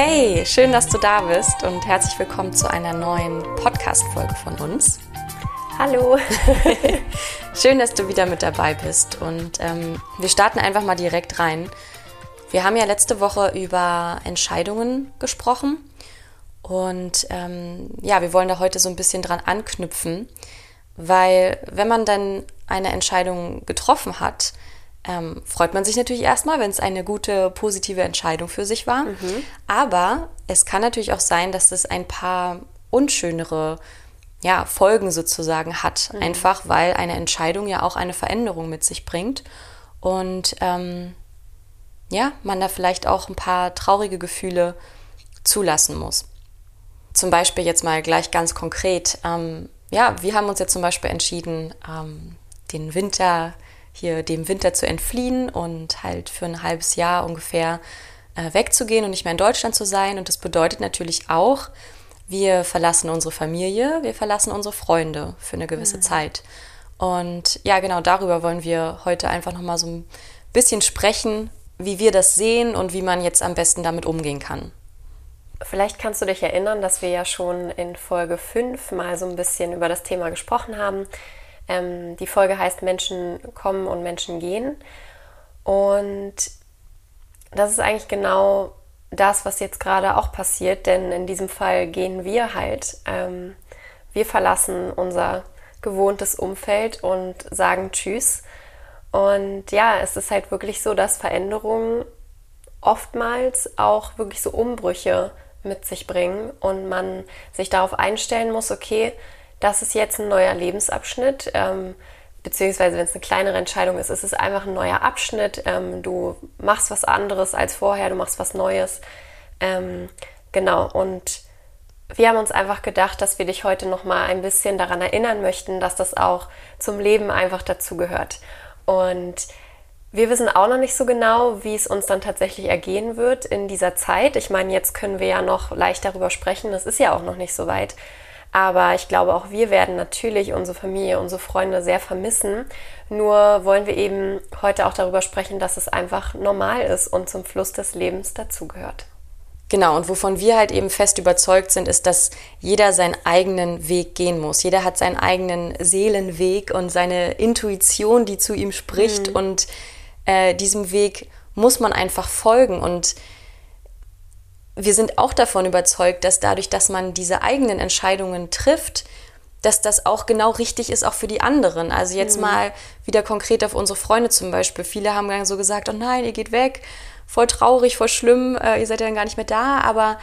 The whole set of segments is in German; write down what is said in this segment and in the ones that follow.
Hey, schön, dass du da bist und herzlich willkommen zu einer neuen Podcast-Folge von uns. Hallo. schön, dass du wieder mit dabei bist und ähm, wir starten einfach mal direkt rein. Wir haben ja letzte Woche über Entscheidungen gesprochen und ähm, ja, wir wollen da heute so ein bisschen dran anknüpfen, weil wenn man dann eine Entscheidung getroffen hat, ähm, freut man sich natürlich erstmal, wenn es eine gute, positive Entscheidung für sich war. Mhm. Aber es kann natürlich auch sein, dass es ein paar unschönere ja, Folgen sozusagen hat. Mhm. Einfach weil eine Entscheidung ja auch eine Veränderung mit sich bringt. Und ähm, ja, man da vielleicht auch ein paar traurige Gefühle zulassen muss. Zum Beispiel jetzt mal gleich ganz konkret. Ähm, ja, wir haben uns jetzt zum Beispiel entschieden, ähm, den Winter hier dem Winter zu entfliehen und halt für ein halbes Jahr ungefähr äh, wegzugehen und nicht mehr in Deutschland zu sein. Und das bedeutet natürlich auch, wir verlassen unsere Familie, wir verlassen unsere Freunde für eine gewisse mhm. Zeit. Und ja, genau darüber wollen wir heute einfach nochmal so ein bisschen sprechen, wie wir das sehen und wie man jetzt am besten damit umgehen kann. Vielleicht kannst du dich erinnern, dass wir ja schon in Folge 5 mal so ein bisschen über das Thema gesprochen haben. Ähm, die Folge heißt Menschen kommen und Menschen gehen. Und das ist eigentlich genau das, was jetzt gerade auch passiert, denn in diesem Fall gehen wir halt. Ähm, wir verlassen unser gewohntes Umfeld und sagen Tschüss. Und ja, es ist halt wirklich so, dass Veränderungen oftmals auch wirklich so Umbrüche mit sich bringen und man sich darauf einstellen muss, okay, das ist jetzt ein neuer Lebensabschnitt. Ähm, beziehungsweise wenn es eine kleinere Entscheidung ist, ist es einfach ein neuer Abschnitt. Ähm, du machst was anderes als vorher, du machst was Neues. Ähm, genau, und wir haben uns einfach gedacht, dass wir dich heute noch mal ein bisschen daran erinnern möchten, dass das auch zum Leben einfach dazu gehört. Und wir wissen auch noch nicht so genau, wie es uns dann tatsächlich ergehen wird in dieser Zeit. Ich meine, jetzt können wir ja noch leicht darüber sprechen. Das ist ja auch noch nicht so weit. Aber ich glaube, auch wir werden natürlich unsere Familie, unsere Freunde sehr vermissen. Nur wollen wir eben heute auch darüber sprechen, dass es einfach normal ist und zum Fluss des Lebens dazugehört. Genau, und wovon wir halt eben fest überzeugt sind, ist, dass jeder seinen eigenen Weg gehen muss. Jeder hat seinen eigenen Seelenweg und seine Intuition, die zu ihm spricht. Mhm. Und äh, diesem Weg muss man einfach folgen. Und wir sind auch davon überzeugt, dass dadurch, dass man diese eigenen Entscheidungen trifft, dass das auch genau richtig ist, auch für die anderen. Also jetzt mhm. mal wieder konkret auf unsere Freunde zum Beispiel. Viele haben dann so gesagt, oh nein, ihr geht weg, voll traurig, voll schlimm, äh, ihr seid ja dann gar nicht mehr da. Aber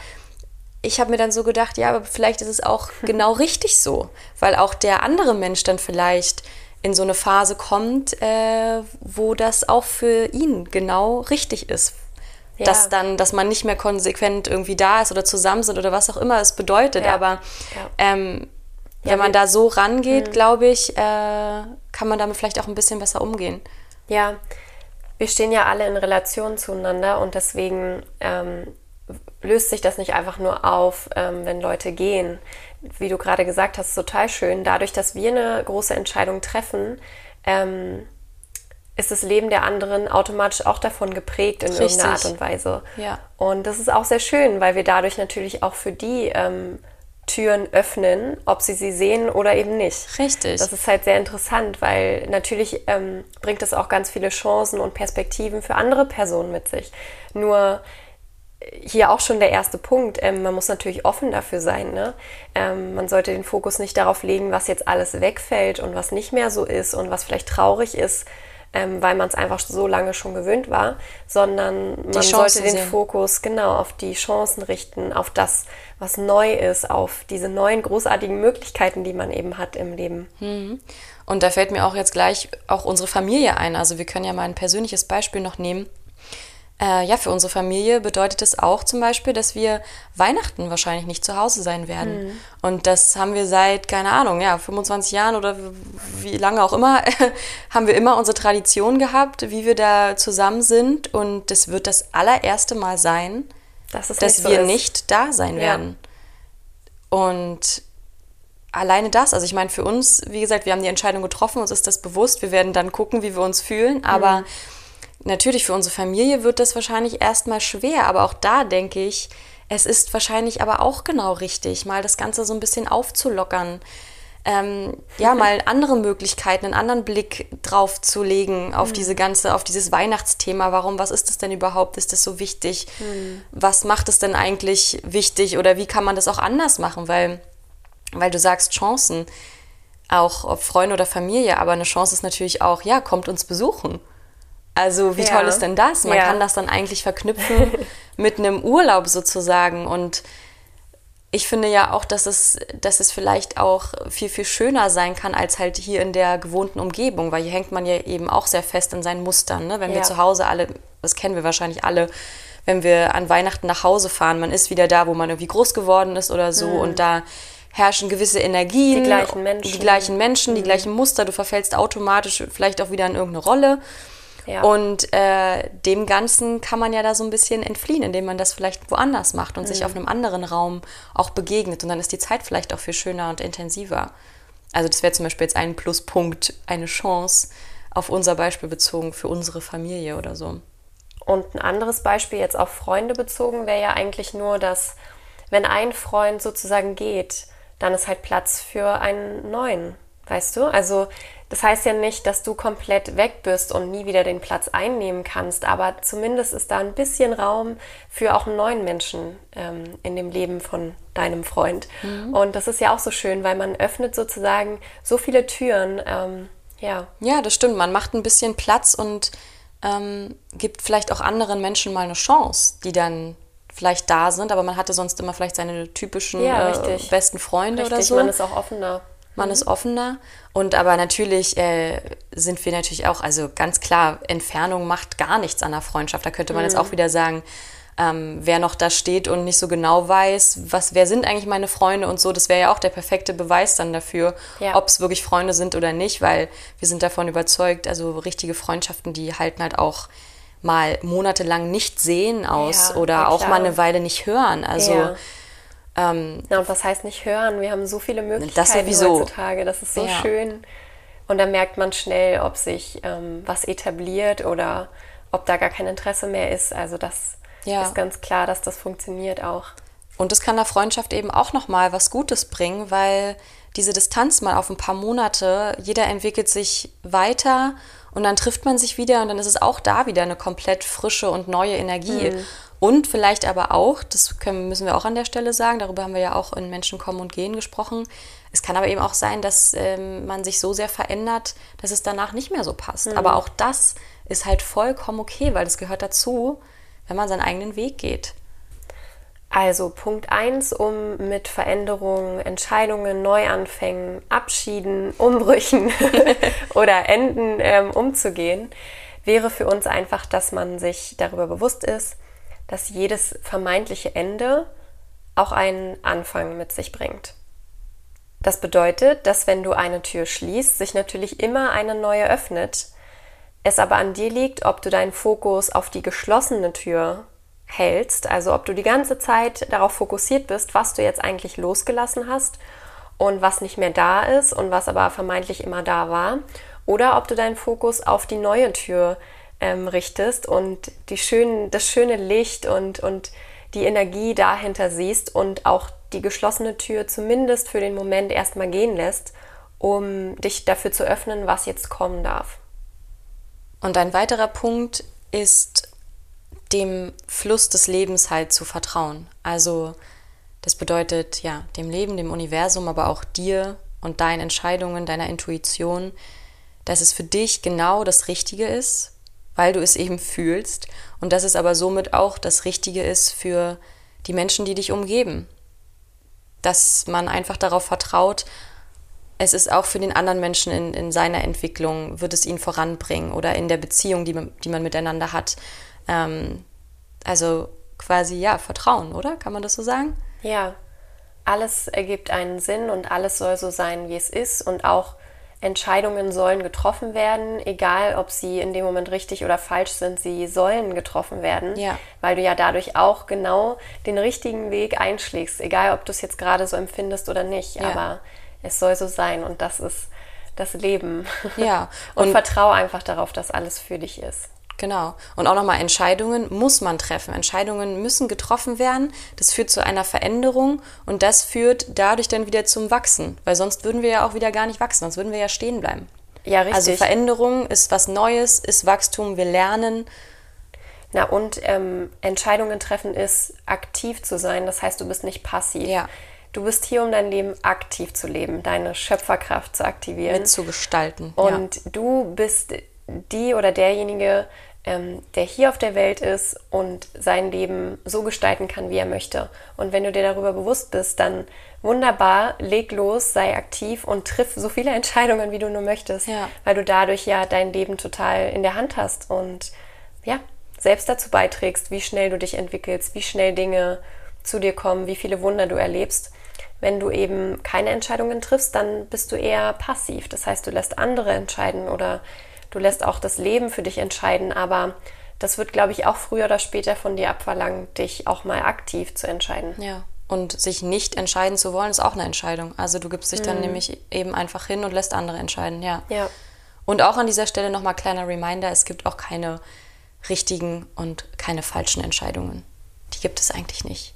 ich habe mir dann so gedacht, ja, aber vielleicht ist es auch genau richtig so, weil auch der andere Mensch dann vielleicht in so eine Phase kommt, äh, wo das auch für ihn genau richtig ist, ja. dass dann, dass man nicht mehr konsequent irgendwie da ist oder zusammen sind oder was auch immer es bedeutet. Ja. Aber ähm, wenn man da so rangeht, mhm. glaube ich, äh, kann man damit vielleicht auch ein bisschen besser umgehen. Ja, wir stehen ja alle in Relation zueinander und deswegen ähm, löst sich das nicht einfach nur auf, ähm, wenn Leute gehen. Wie du gerade gesagt hast, total schön. Dadurch, dass wir eine große Entscheidung treffen, ähm, ist das Leben der anderen automatisch auch davon geprägt in Richtig. irgendeiner Art und Weise. Ja. Und das ist auch sehr schön, weil wir dadurch natürlich auch für die ähm, Türen öffnen, ob sie sie sehen oder eben nicht. Richtig. Das ist halt sehr interessant, weil natürlich ähm, bringt es auch ganz viele Chancen und Perspektiven für andere Personen mit sich. Nur hier auch schon der erste Punkt. Ähm, man muss natürlich offen dafür sein. Ne? Ähm, man sollte den Fokus nicht darauf legen, was jetzt alles wegfällt und was nicht mehr so ist und was vielleicht traurig ist, ähm, weil man es einfach so lange schon gewöhnt war, sondern man sollte den sehen. Fokus genau auf die Chancen richten, auf das, was neu ist, auf diese neuen großartigen Möglichkeiten, die man eben hat im Leben. Mhm. Und da fällt mir auch jetzt gleich auch unsere Familie ein. Also wir können ja mal ein persönliches Beispiel noch nehmen. Äh, ja, für unsere Familie bedeutet es auch zum Beispiel, dass wir Weihnachten wahrscheinlich nicht zu Hause sein werden. Mhm. Und das haben wir seit, keine Ahnung, ja, 25 Jahren oder wie lange auch immer, haben wir immer unsere Tradition gehabt, wie wir da zusammen sind. Und das wird das allererste Mal sein, das dass nicht so wir ist. nicht da sein ja. werden. Und alleine das, also ich meine, für uns, wie gesagt, wir haben die Entscheidung getroffen, uns ist das bewusst, wir werden dann gucken, wie wir uns fühlen, aber mhm natürlich für unsere Familie wird das wahrscheinlich erstmal schwer, aber auch da denke ich, es ist wahrscheinlich aber auch genau richtig, mal das Ganze so ein bisschen aufzulockern. Ähm, ja, mal andere Möglichkeiten, einen anderen Blick drauf zu legen auf mhm. diese ganze, auf dieses Weihnachtsthema. Warum, was ist das denn überhaupt? Ist das so wichtig? Mhm. Was macht es denn eigentlich wichtig? Oder wie kann man das auch anders machen? Weil, weil du sagst Chancen, auch ob Freunde oder Familie, aber eine Chance ist natürlich auch, ja, kommt uns besuchen. Also wie ja. toll ist denn das? Man ja. kann das dann eigentlich verknüpfen mit einem Urlaub sozusagen. Und ich finde ja auch, dass es, dass es vielleicht auch viel, viel schöner sein kann als halt hier in der gewohnten Umgebung, weil hier hängt man ja eben auch sehr fest in seinen Mustern. Ne? Wenn ja. wir zu Hause alle, das kennen wir wahrscheinlich alle, wenn wir an Weihnachten nach Hause fahren, man ist wieder da, wo man irgendwie groß geworden ist oder so mhm. und da herrschen gewisse Energien, die gleichen Menschen, die, gleichen, Menschen, mhm. die gleichen Muster, du verfällst automatisch vielleicht auch wieder in irgendeine Rolle. Ja. Und äh, dem Ganzen kann man ja da so ein bisschen entfliehen, indem man das vielleicht woanders macht und mhm. sich auf einem anderen Raum auch begegnet. Und dann ist die Zeit vielleicht auch viel schöner und intensiver. Also das wäre zum Beispiel jetzt ein Pluspunkt, eine Chance auf unser Beispiel bezogen für unsere Familie oder so. Und ein anderes Beispiel jetzt auf Freunde bezogen wäre ja eigentlich nur, dass wenn ein Freund sozusagen geht, dann ist halt Platz für einen neuen, weißt du? Also das heißt ja nicht, dass du komplett weg bist und nie wieder den Platz einnehmen kannst, aber zumindest ist da ein bisschen Raum für auch einen neuen Menschen ähm, in dem Leben von deinem Freund. Mhm. Und das ist ja auch so schön, weil man öffnet sozusagen so viele Türen. Ähm, ja. ja, das stimmt. Man macht ein bisschen Platz und ähm, gibt vielleicht auch anderen Menschen mal eine Chance, die dann vielleicht da sind, aber man hatte sonst immer vielleicht seine typischen ja, äh, besten Freunde richtig, oder so. Man ist auch offener man mhm. ist offener. Und aber natürlich äh, sind wir natürlich auch, also ganz klar, Entfernung macht gar nichts an der Freundschaft. Da könnte man mhm. jetzt auch wieder sagen, ähm, wer noch da steht und nicht so genau weiß, was, wer sind eigentlich meine Freunde und so, das wäre ja auch der perfekte Beweis dann dafür, ja. ob es wirklich Freunde sind oder nicht, weil wir sind davon überzeugt, also richtige Freundschaften, die halten halt auch mal monatelang nicht sehen aus ja, oder auch mal eine Weile nicht hören. Also ja. Ähm, ja, und was heißt nicht hören? Wir haben so viele Möglichkeiten das heutzutage. Das ist so ja. schön. Und da merkt man schnell, ob sich ähm, was etabliert oder ob da gar kein Interesse mehr ist. Also das ja. ist ganz klar, dass das funktioniert auch. Und das kann der Freundschaft eben auch nochmal was Gutes bringen, weil diese Distanz mal auf ein paar Monate, jeder entwickelt sich weiter und dann trifft man sich wieder und dann ist es auch da wieder eine komplett frische und neue Energie. Mhm. Und vielleicht aber auch, das können, müssen wir auch an der Stelle sagen, darüber haben wir ja auch in Menschen kommen und gehen gesprochen. Es kann aber eben auch sein, dass ähm, man sich so sehr verändert, dass es danach nicht mehr so passt. Mhm. Aber auch das ist halt vollkommen okay, weil das gehört dazu, wenn man seinen eigenen Weg geht. Also Punkt 1, um mit Veränderungen, Entscheidungen, Neuanfängen, Abschieden, Umbrüchen oder Enden ähm, umzugehen, wäre für uns einfach, dass man sich darüber bewusst ist, dass jedes vermeintliche Ende auch einen Anfang mit sich bringt. Das bedeutet, dass wenn du eine Tür schließt, sich natürlich immer eine neue öffnet, es aber an dir liegt, ob du deinen Fokus auf die geschlossene Tür hältst, also ob du die ganze Zeit darauf fokussiert bist, was du jetzt eigentlich losgelassen hast und was nicht mehr da ist und was aber vermeintlich immer da war, oder ob du deinen Fokus auf die neue Tür ähm, richtest und die schönen, das schöne Licht und, und die Energie dahinter siehst und auch die geschlossene Tür zumindest für den Moment erstmal gehen lässt, um dich dafür zu öffnen, was jetzt kommen darf. Und ein weiterer Punkt ist, dem Fluss des Lebens halt zu vertrauen. Also das bedeutet ja, dem Leben, dem Universum, aber auch dir und deinen Entscheidungen, deiner Intuition, dass es für dich genau das Richtige ist, weil du es eben fühlst und dass es aber somit auch das Richtige ist für die Menschen, die dich umgeben. Dass man einfach darauf vertraut, es ist auch für den anderen Menschen in, in seiner Entwicklung, wird es ihn voranbringen oder in der Beziehung, die man, die man miteinander hat. Ähm, also quasi, ja, Vertrauen, oder? Kann man das so sagen? Ja, alles ergibt einen Sinn und alles soll so sein, wie es ist und auch Entscheidungen sollen getroffen werden, egal ob sie in dem Moment richtig oder falsch sind, sie sollen getroffen werden, ja. weil du ja dadurch auch genau den richtigen Weg einschlägst, egal ob du es jetzt gerade so empfindest oder nicht, ja. aber es soll so sein und das ist das Leben. Ja. Und, und vertraue einfach darauf, dass alles für dich ist. Genau. Und auch nochmal Entscheidungen muss man treffen. Entscheidungen müssen getroffen werden. Das führt zu einer Veränderung und das führt dadurch dann wieder zum Wachsen. Weil sonst würden wir ja auch wieder gar nicht wachsen, sonst würden wir ja stehen bleiben. Ja, richtig. Also Veränderung ist was Neues, ist Wachstum, wir lernen. Na und ähm, Entscheidungen treffen ist aktiv zu sein. Das heißt, du bist nicht passiv. Ja. Du bist hier, um dein Leben aktiv zu leben, deine Schöpferkraft zu aktivieren. Mitzugestalten. Und ja. du bist die oder derjenige, ähm, der hier auf der Welt ist und sein Leben so gestalten kann, wie er möchte. Und wenn du dir darüber bewusst bist, dann wunderbar, leg los, sei aktiv und triff so viele Entscheidungen, wie du nur möchtest, ja. weil du dadurch ja dein Leben total in der Hand hast und ja, selbst dazu beiträgst, wie schnell du dich entwickelst, wie schnell Dinge zu dir kommen, wie viele Wunder du erlebst. Wenn du eben keine Entscheidungen triffst, dann bist du eher passiv. Das heißt, du lässt andere entscheiden oder du lässt auch das Leben für dich entscheiden, aber das wird, glaube ich, auch früher oder später von dir abverlangt, dich auch mal aktiv zu entscheiden. Ja. Und sich nicht entscheiden zu wollen, ist auch eine Entscheidung. Also du gibst dich dann mhm. nämlich eben einfach hin und lässt andere entscheiden, ja. Ja. Und auch an dieser Stelle nochmal kleiner Reminder, es gibt auch keine richtigen und keine falschen Entscheidungen. Die gibt es eigentlich nicht.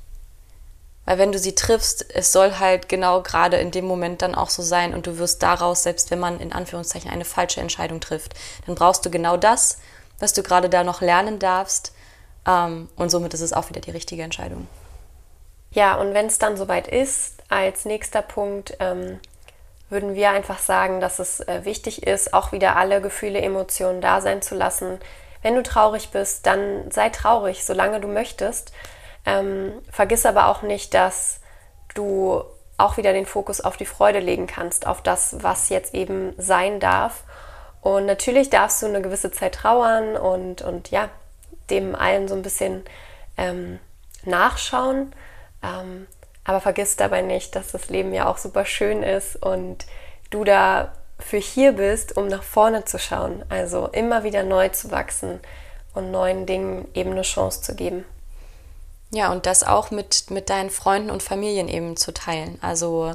Weil wenn du sie triffst, es soll halt genau gerade in dem Moment dann auch so sein und du wirst daraus, selbst wenn man in Anführungszeichen eine falsche Entscheidung trifft, dann brauchst du genau das, was du gerade da noch lernen darfst. Ähm, und somit ist es auch wieder die richtige Entscheidung. Ja, und wenn es dann soweit ist, als nächster Punkt ähm, würden wir einfach sagen, dass es äh, wichtig ist, auch wieder alle Gefühle, Emotionen da sein zu lassen. Wenn du traurig bist, dann sei traurig, solange du möchtest. Ähm, vergiss aber auch nicht, dass du auch wieder den Fokus auf die Freude legen kannst, auf das, was jetzt eben sein darf. Und natürlich darfst du eine gewisse Zeit trauern und, und ja, dem allen so ein bisschen ähm, nachschauen. Ähm, aber vergiss dabei nicht, dass das Leben ja auch super schön ist und du da für hier bist, um nach vorne zu schauen. Also immer wieder neu zu wachsen und neuen Dingen eben eine Chance zu geben. Ja, und das auch mit, mit deinen Freunden und Familien eben zu teilen. Also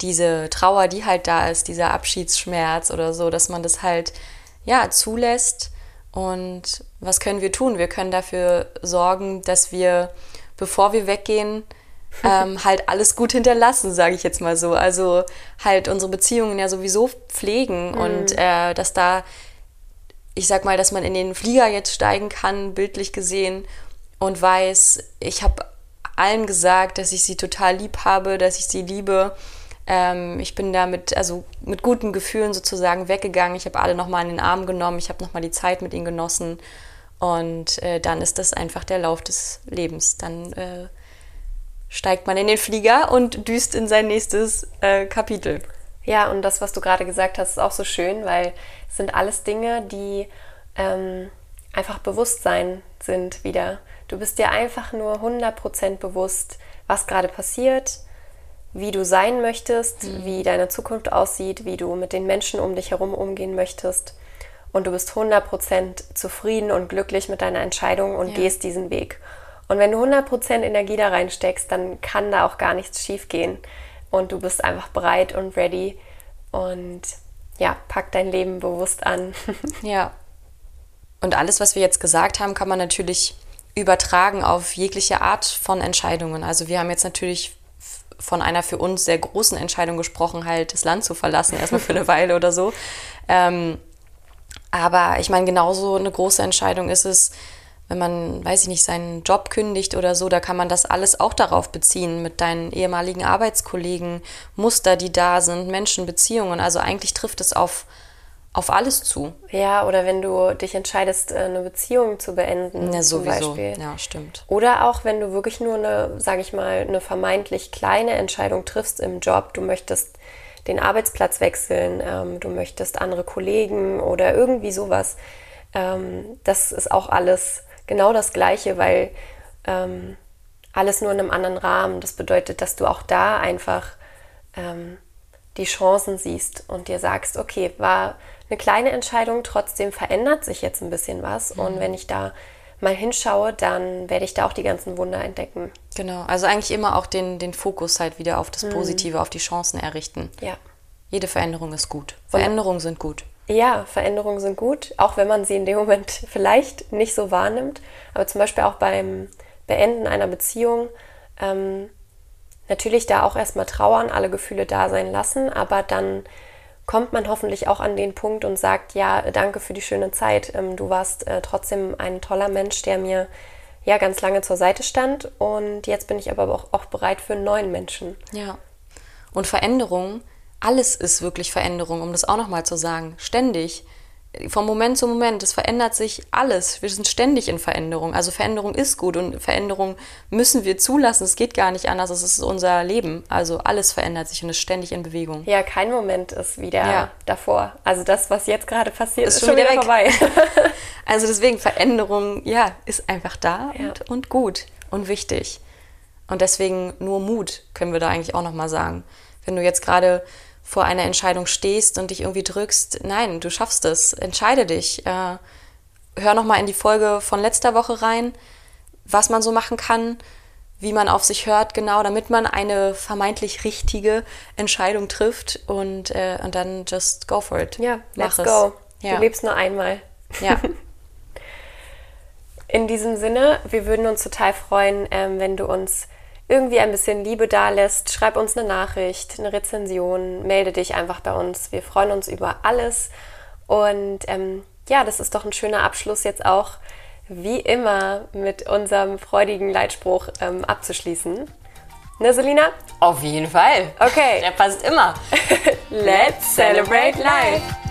diese Trauer, die halt da ist, dieser Abschiedsschmerz oder so, dass man das halt ja zulässt. Und was können wir tun? Wir können dafür sorgen, dass wir, bevor wir weggehen, ähm, halt alles gut hinterlassen, sage ich jetzt mal so. Also halt unsere Beziehungen ja sowieso pflegen mhm. und äh, dass da, ich sag mal, dass man in den Flieger jetzt steigen kann, bildlich gesehen, und weiß, ich habe allen gesagt, dass ich sie total lieb habe, dass ich sie liebe. Ähm, ich bin da mit, also mit guten Gefühlen sozusagen weggegangen. Ich habe alle nochmal in den Arm genommen. Ich habe nochmal die Zeit mit ihnen genossen. Und äh, dann ist das einfach der Lauf des Lebens. Dann äh, steigt man in den Flieger und düst in sein nächstes äh, Kapitel. Ja, und das, was du gerade gesagt hast, ist auch so schön, weil es sind alles Dinge, die ähm, einfach Bewusstsein sind wieder. Du bist dir einfach nur 100% bewusst, was gerade passiert, wie du sein möchtest, mhm. wie deine Zukunft aussieht, wie du mit den Menschen um dich herum umgehen möchtest. Und du bist 100% zufrieden und glücklich mit deiner Entscheidung und ja. gehst diesen Weg. Und wenn du 100% Energie da reinsteckst, dann kann da auch gar nichts schief gehen. Und du bist einfach bereit und ready. Und ja, pack dein Leben bewusst an. ja. Und alles, was wir jetzt gesagt haben, kann man natürlich übertragen auf jegliche Art von Entscheidungen. Also wir haben jetzt natürlich von einer für uns sehr großen Entscheidung gesprochen, halt das Land zu verlassen, erstmal für eine Weile oder so. Ähm, aber ich meine, genauso eine große Entscheidung ist es, wenn man, weiß ich nicht, seinen Job kündigt oder so, da kann man das alles auch darauf beziehen, mit deinen ehemaligen Arbeitskollegen, Muster, die da sind, Menschen, Beziehungen. Also eigentlich trifft es auf auf alles zu. Ja, oder wenn du dich entscheidest, äh, eine Beziehung zu beenden. Ja, sowieso. Ja, stimmt. Oder auch wenn du wirklich nur eine, sage ich mal, eine vermeintlich kleine Entscheidung triffst im Job, du möchtest den Arbeitsplatz wechseln, ähm, du möchtest andere Kollegen oder irgendwie sowas. Ähm, das ist auch alles genau das Gleiche, weil ähm, alles nur in einem anderen Rahmen. Das bedeutet, dass du auch da einfach ähm, die Chancen siehst und dir sagst, okay, war eine kleine Entscheidung, trotzdem verändert sich jetzt ein bisschen was. Mhm. Und wenn ich da mal hinschaue, dann werde ich da auch die ganzen Wunder entdecken. Genau, also eigentlich immer auch den, den Fokus halt wieder auf das mhm. Positive, mhm. auf die Chancen errichten. Ja. Jede Veränderung ist gut. Veränderungen sind gut. Ja, Veränderungen sind gut, auch wenn man sie in dem Moment vielleicht nicht so wahrnimmt. Aber zum Beispiel auch beim Beenden einer Beziehung ähm, natürlich da auch erstmal trauern, alle Gefühle da sein lassen, aber dann kommt man hoffentlich auch an den Punkt und sagt, ja, danke für die schöne Zeit. Ähm, du warst äh, trotzdem ein toller Mensch, der mir ja ganz lange zur Seite stand und jetzt bin ich aber auch, auch bereit für einen neuen Menschen. Ja. Und Veränderung, alles ist wirklich Veränderung, um das auch nochmal zu sagen. Ständig vom Moment zu Moment, es verändert sich alles. Wir sind ständig in Veränderung. Also Veränderung ist gut und Veränderung müssen wir zulassen. Es geht gar nicht anders. Es ist unser Leben. Also alles verändert sich und ist ständig in Bewegung. Ja, kein Moment ist wieder ja. davor. Also das, was jetzt gerade passiert, ist, ist schon wieder, wieder vorbei. also deswegen Veränderung, ja, ist einfach da ja. und, und gut und wichtig. Und deswegen nur Mut können wir da eigentlich auch nochmal sagen. Wenn du jetzt gerade vor einer Entscheidung stehst und dich irgendwie drückst, nein, du schaffst es, entscheide dich. Äh, hör nochmal in die Folge von letzter Woche rein, was man so machen kann, wie man auf sich hört, genau, damit man eine vermeintlich richtige Entscheidung trifft und, äh, und dann just go for it. Ja, let's Mach go. Ja. Du lebst nur einmal. Ja. in diesem Sinne, wir würden uns total freuen, ähm, wenn du uns irgendwie ein bisschen Liebe da lässt, schreib uns eine Nachricht, eine Rezension, melde dich einfach bei uns. Wir freuen uns über alles. Und ähm, ja, das ist doch ein schöner Abschluss jetzt auch, wie immer, mit unserem freudigen Leitspruch ähm, abzuschließen. Ne, Selina? Auf jeden Fall. Okay. Der passt immer. Let's celebrate life.